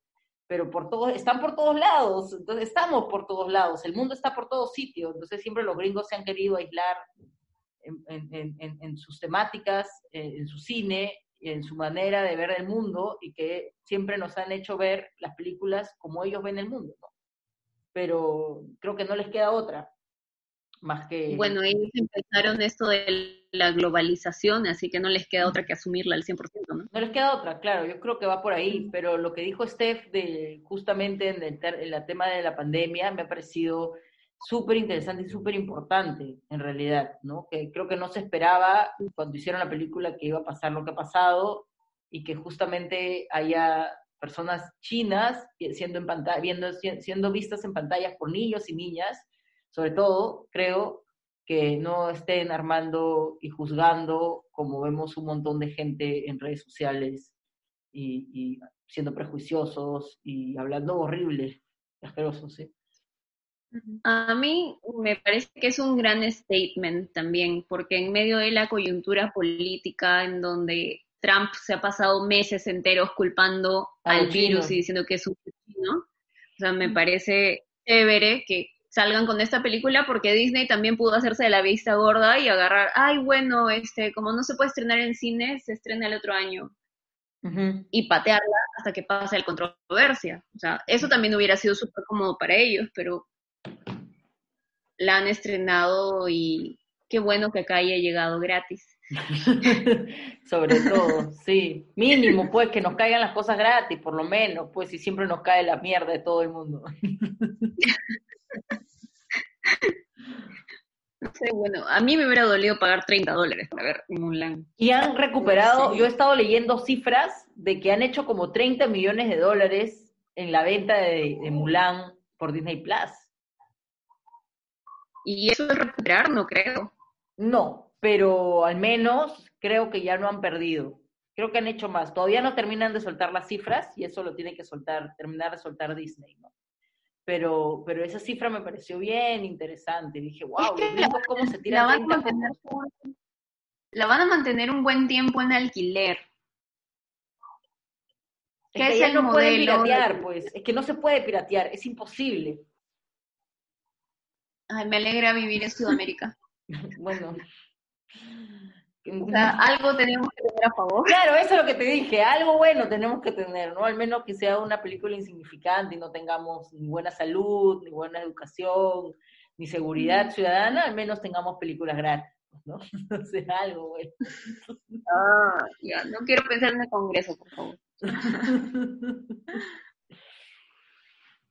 pero por todos, están por todos lados, entonces estamos por todos lados, el mundo está por todos sitios, entonces siempre los gringos se han querido aislar en, sus temáticas, eh, en su cine, en su manera de ver el mundo y que siempre nos han hecho ver las películas como ellos ven el mundo. Pero creo que no les queda otra más que... Bueno, ellos empezaron esto de la globalización, así que no les queda otra que asumirla al 100%, ¿no? No les queda otra, claro, yo creo que va por ahí, pero lo que dijo Steph de, justamente en el, en el tema de la pandemia me ha parecido súper interesante y súper importante, en realidad, ¿no? Que creo que no se esperaba cuando hicieron la película que iba a pasar lo que ha pasado y que justamente haya personas chinas siendo, en pantalla, viendo, siendo vistas en pantallas por niños y niñas, sobre todo, creo que no estén armando y juzgando como vemos un montón de gente en redes sociales y, siendo prejuiciosos y hablando horrible, asqueroso, ¿sí? A mí me parece que es un gran statement también, porque en medio de la coyuntura política en donde Trump se ha pasado meses enteros culpando al virus y diciendo que es un chino. O sea, me parece chévere que salgan con esta película porque Disney también pudo hacerse de la vista gorda y agarrar, ay, bueno, este, como no se puede estrenar en cine, se estrena el otro año y patearla hasta que pase la controversia. O sea, eso también hubiera sido súper cómodo para ellos, pero la han estrenado y qué bueno que acá haya llegado gratis. [laughs] Sobre todo, sí. Mínimo, pues, que nos caigan las cosas gratis, por lo menos, pues, si siempre nos cae la mierda de todo el mundo. [laughs] Bueno, a mí me hubiera dolido pagar 30 dólares para ver Mulan. Y han recuperado, Sí. yo he estado leyendo cifras de que han hecho como 30 millones de dólares en la venta de, de Mulan por Disney Plus. Y eso es recuperar, no creo. No, pero al menos creo que ya no han perdido. Creo que han hecho más. Todavía no terminan de soltar las cifras y eso lo tiene que soltar, terminar de soltar Disney, ¿no? Pero, pero esa cifra me pareció bien interesante. Dije, wow, que gringos cómo se La tiran van, a 30 mantener, la van a mantener un buen tiempo en alquiler. Es ¿Qué que es el no pueden modelo? piratear, pues. Es que no se puede piratear, es imposible. Ay, me alegra vivir en Sudamérica. [laughs] Bueno. O sea, algo tenemos que tener a favor. Claro, eso es lo que te dije, algo bueno tenemos que tener, ¿no? Al menos que sea una película insignificante y no tengamos ni buena salud, ni buena educación, ni seguridad ciudadana, al menos tengamos películas gratis, ¿no? [laughs] O sea, algo bueno. Ah, ya, no quiero pensar en el Congreso, por favor. [laughs]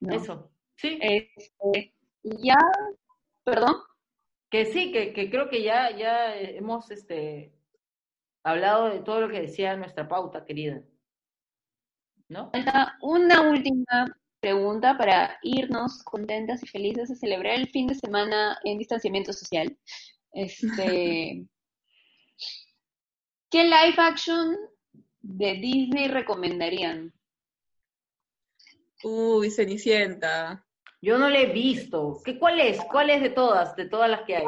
No. Eso, sí, Este, ya, perdón. que sí, que, que creo que ya, ya hemos este, hablado de todo lo que decía nuestra pauta, querida. ¿No? Falta una última pregunta para irnos contentas y felices a celebrar el fin de semana en distanciamiento social. Este, [laughs] ¿Qué live action de Disney recomendarían? Uy, Cenicienta. Yo no la he visto. ¿Qué, ¿Cuál es? ¿Cuál es de todas? De todas las que hay.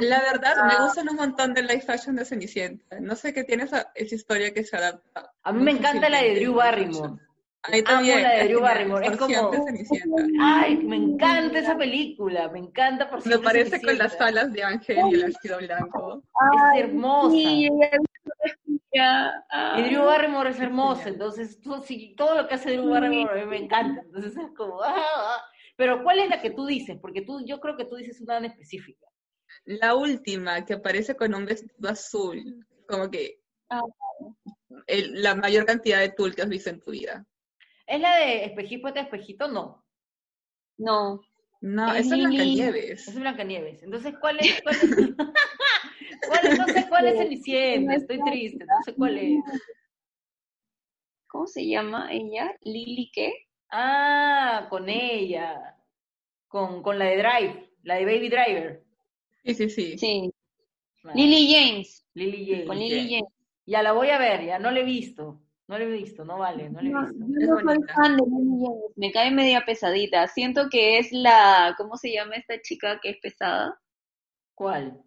La verdad, me gustan un montón de live fashion de Cenicienta. No sé qué tiene esa, esa historia que se adapta. A mí me encanta la de Drew Barrymore. fashion. A mí también. la de Drew Barrymore, es como- de Cenicienta. Ay, me encanta esa película, me encanta por Me parece con las alas de ángel y el vestido blanco. Es hermosa. Sí. Y Drew Ah. Barrymore es hermosa, entonces sí, todo lo que hace Drew Barrymore a mí me encanta. Entonces es como, ah, ah. Pero ¿cuál es la que tú dices? Porque tú, yo creo que tú dices una en específica. La última, que aparece con un vestido azul. Como que Ah. el- la mayor cantidad de tul que has visto en tu vida. ¿Es la de espejito de espejito? No, No, No, Es esa es. Blancanieves. es Blancanieves. Entonces, ¿cuál es? ¿Cuál es? [laughs] ¿Cuál es? No sé cuál es Cenicienta, estoy triste, no sé cuál es. ¿cómo se llama ella? ¿Lily qué? Ah, con ella. Con, con la de Drive, la de Baby Driver. Sí, sí, sí. Sí, Lily James. Lily James. Con Lily James. Ya la voy a ver, ya no la he visto. No la he visto, no vale, no la he No, visto. yo Es no soy fan de Lily James, me cae media pesadita. Siento que es la, ¿cómo se llama esta chica que es pesada? ¿Cuál?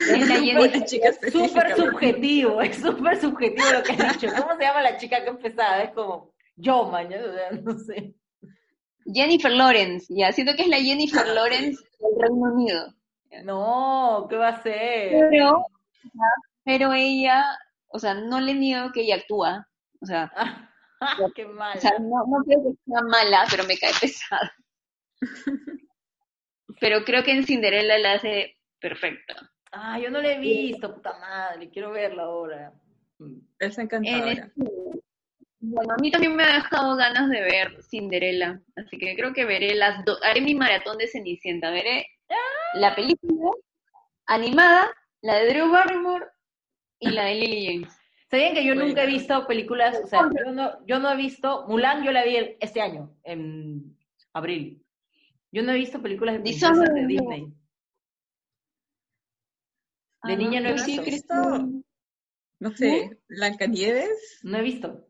Es la chica específica, Súper subjetivo, es súper subjetivo lo que has dicho. ¿Cómo se llama la chica que empezaba? Es como yo, mañana, o sea, [laughs] no sé. Jennifer Lawrence, ya, siento que es la Jennifer Lawrence del Reino Unido. No, ¿qué va a ser? Pero, pero ella, o sea, no le niego que ella actúa. O sea, [laughs] qué mal. o sea no, no creo que sea mala, pero me cae pesada. [laughs] Pero creo que en Cinderella la hace perfecta. Ah, yo no la he visto, puta madre, quiero verla ahora. Es En encantadora. este- bueno, a mí también me ha dejado ganas de ver Cinderella, así que creo que veré las dos, haré mi maratón de Cenicienta, veré la película animada, la de Drew Barrymore y la de Lily James. ¿Sabían que yo Bueno. nunca he visto películas? O sea, yo no, yo no he visto. Mulan, yo la vi el- este año, en abril. Yo no he visto películas de princesas de Disney. De Ah, niña no he visto. Cristina. No sé, Blancanieves. No he visto.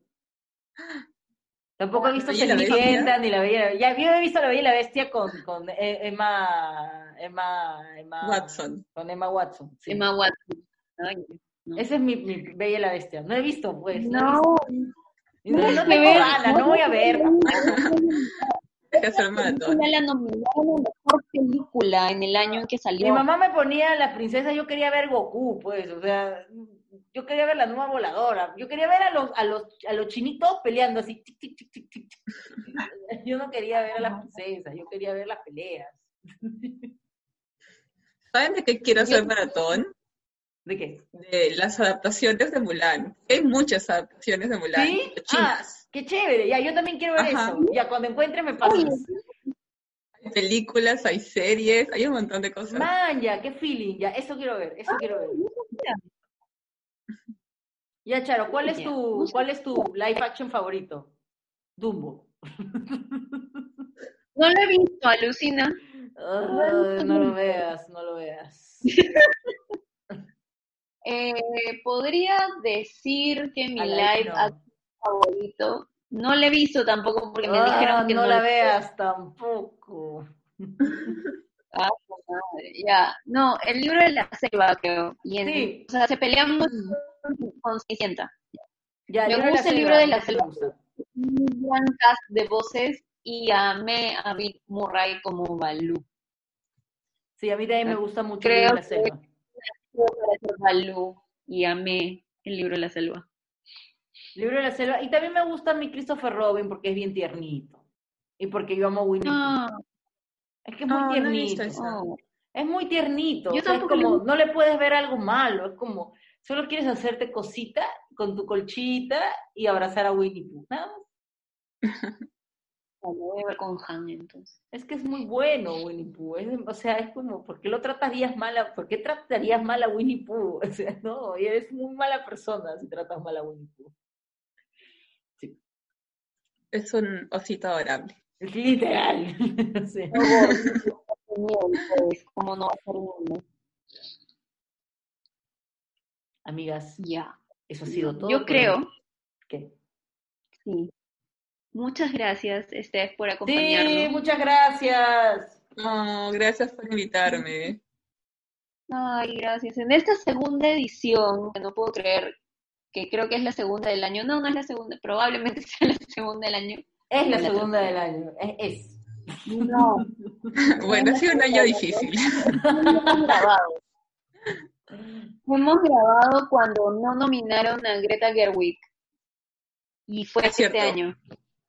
Tampoco he visto ¿La Bella y la Cenicienta Bestia? ni la Bella. Ya, yo he visto la Bella y la Bestia con, con E- Emma, Emma, Emma Watson. Con Emma Watson. sí. Emma Watson. Ay, ¿no? Ese es mi, mi Bella y la Bestia. No he visto, pues. No, No, no, no tengo ver, ganas, no voy a ver. [laughs] La nominaron a mejor película en el año en que salió. Mi mamá me ponía la princesa, yo quería ver Goku, pues, o sea, yo quería ver la nueva voladora, yo quería ver a los, a los, a los chinitos peleando así, tic, tic, tic. [laughs] Yo no quería ver a las princesas, yo quería ver las peleas. [laughs] ¿Saben de qué quiero hacer maratón? ¿De qué? De las adaptaciones de Mulan. Hay muchas adaptaciones de Mulan. ¿Sí? Ah, qué chévere, ya, yo también quiero ver Ajá. eso. Ya, cuando encuentre me pasas. Hay películas, hay series, hay un montón de cosas. Man, ya, qué feeling, ya, eso quiero ver, eso quiero ver. Ya, Charo, ¿cuál es tu, cuál es tu live action favorito? Dumbo. [laughs] No lo he visto, alucina. No lo veas, no lo veas. [laughs] Eh, podría decir que mi live no. action favorito, no lo he visto tampoco porque me Ah, dijeron que no no, la lo- veas tampoco. [laughs] Ah, madre, ya. No, el libro de la selva, creo. Y en, Sí. O sea, se pelean mucho con Cenicienta. Ya, Me libro de gusta el libro de la selva. Un de voces y amé a Bill Murray como Balú. Sí, a mí también me gusta mucho Creo el libro de la selva. Balú y amé el libro de la selva. Libro de la selva. Y también me gusta mi Christopher Robin porque es bien tiernito. Y porque yo amo a Winnie. Ah, Es que es No, muy no he visto tiernito. eso. oh. Es muy tiernito. Yo o sea, es como, no le puedes ver algo malo. Es como, solo quieres hacerte cosita con tu colchita y abrazar a Winnie Pooh. Nada más. [laughs] Lo voy a ver con Han entonces. Es que es muy bueno Winnie Pooh. es- o sea, es como, ¿por qué lo tratarías mal a, ¿por qué tratarías mal a Winnie Pooh? [laughs] O sea, no, eres muy mala persona si tratas mal a Winnie Pooh. Es un osito adorable. Es literal. Sí. Pues, ¿Cómo no va a ser uno? Amigas, Ya. eso ha sido todo. Yo creo. ¿Qué? sí. Muchas gracias, Steph, por Sí, acompañarnos. muchas gracias. No, gracias por invitarme. Ay, gracias. En esta segunda edición, que no puedo creer que creo que es la segunda del año. No, no es la segunda, probablemente sea la segunda del año. Es la La segunda del año. Es. es. No, Bueno, ha sido un año difícil. grabado. Hemos grabado cuando no nominaron a Greta Gerwig. Y fue Es este cierto. año.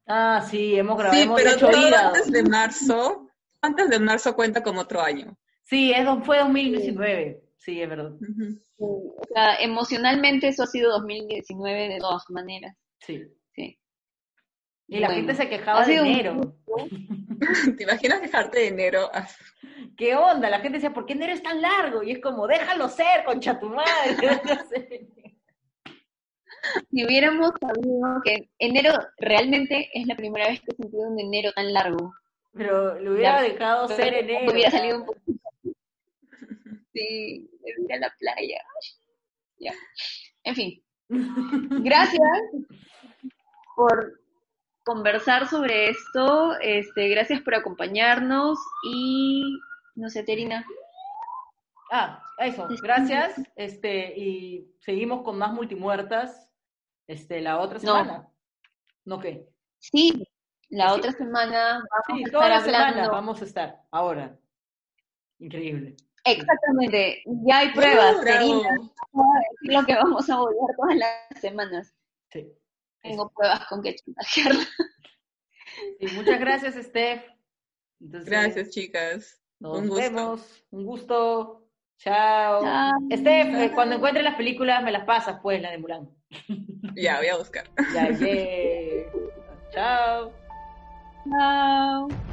Ah, sí, hemos grabado, Sí, hemos pero hecho todo antes de marzo, antes de marzo cuenta como otro año. Sí, es, fue 2019. Sí, es verdad. Sí, O sea, emocionalmente eso ha sido 2019 de todas maneras. Sí. Y la Bueno, gente se quejaba de un enero. [laughs] ¿Te imaginas dejarte de enero? [laughs] ¿Qué onda? La gente decía, ¿por qué enero es tan largo? Y es como, déjalo ser, concha tu madre. [laughs] Si hubiéramos sabido que enero realmente es la primera vez que he sentido un enero tan largo. Pero le hubiera dejado ser enero. Hubiera salido un poquito. Sí, ir a la playa. Ya. En fin. Gracias por conversar sobre esto. Este, gracias por acompañarnos y no sé, Terina. Ah, eso, gracias. Este, y seguimos con más multimuertas este, la otra No. semana. ¿No qué? Sí, la Sí. otra semana vamos Sí, a toda estar la semana vamos a estar. Ahora. Increíble. Exactamente, ya hay pruebas. Terina decir lo que vamos a volver todas las semanas. Sí. Tengo pruebas con que chantajearla. Sí, muchas gracias, Steph. Entonces, Gracias, chicas. Nos Un gusto. vemos. Un gusto. Chao. Chao. Steph, eh, cuando encuentres las películas me las pasas, pues, la de Mulan. Ya, voy a buscar. Ya, yeah. Chao. Chao.